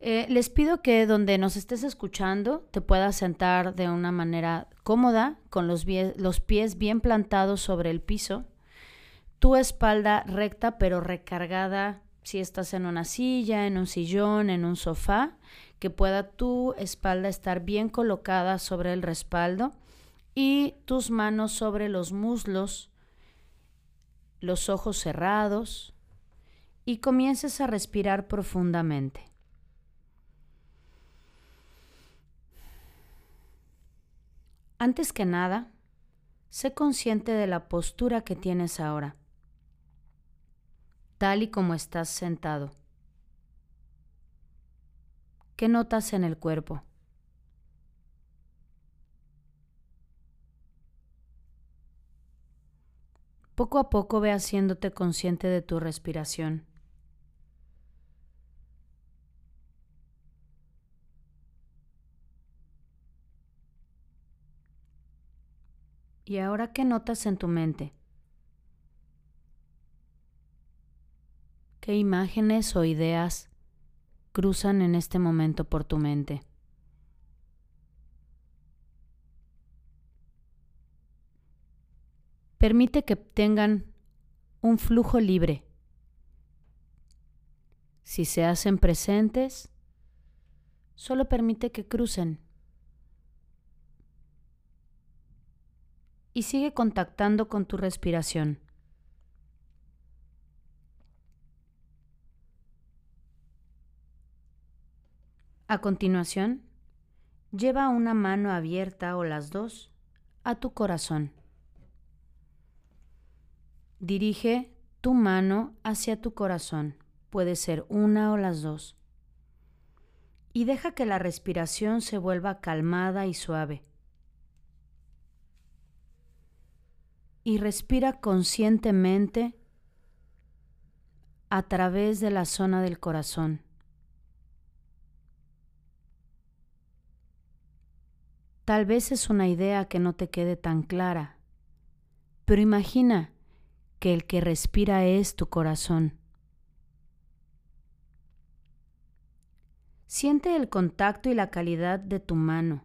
Eh, les pido que donde nos estés escuchando te puedas sentar de una manera cómoda, con los, los pies bien plantados sobre el piso, tu espalda recta pero recargada si estás en una silla, en un sillón, en un sofá, que pueda tu espalda estar bien colocada sobre el respaldo y tus manos sobre los muslos, los ojos cerrados y comiences a respirar profundamente. Antes que nada, sé consciente de la postura que tienes ahora, tal y como estás sentado. ¿Qué notas en el cuerpo? Poco a poco ve haciéndote consciente de tu respiración. ¿Y ahora qué notas en tu mente? ¿Qué imágenes o ideas cruzan en este momento por tu mente? Permite que tengan un flujo libre. Si se hacen presentes, solo permite que crucen. Y sigue contactando con tu respiración. A continuación, lleva una mano abierta o las dos a tu corazón. Dirige tu mano hacia tu corazón, puede ser una o las dos, y deja que la respiración se vuelva calmada y suave. Y respira conscientemente a través de la zona del corazón. Tal vez es una idea que no te quede tan clara, pero imagina que el que respira es tu corazón. Siente el contacto y la calidad de tu mano.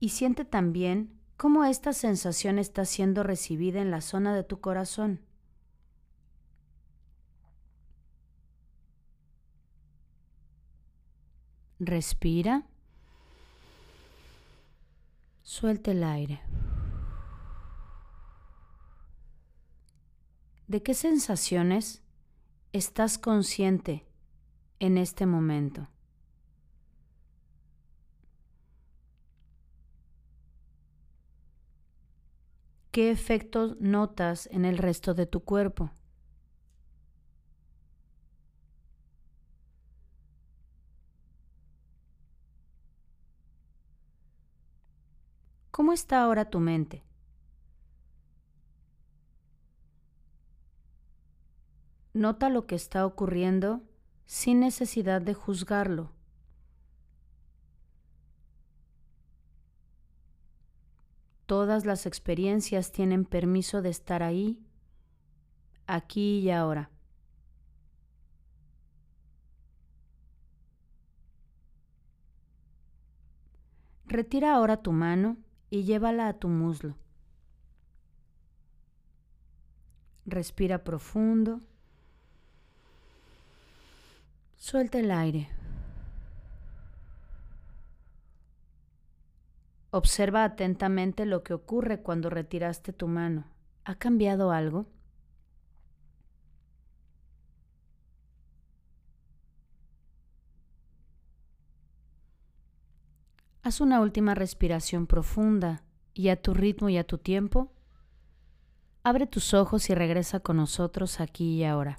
Y siente también cómo esta sensación está siendo recibida en la zona de tu corazón. Respira. Suelta el aire. ¿De qué sensaciones estás consciente en este momento? ¿Qué efectos notas en el resto de tu cuerpo? ¿Cómo está ahora tu mente? Nota lo que está ocurriendo sin necesidad de juzgarlo. Todas las experiencias tienen permiso de estar ahí, aquí y ahora. Retira ahora tu mano y llévala a tu muslo. Respira profundo. Suelta el aire. Observa atentamente lo que ocurre cuando retiraste tu mano. ¿Ha cambiado algo? Haz una última respiración profunda y a tu ritmo y a tu tiempo, abre tus ojos y regresa con nosotros aquí y ahora.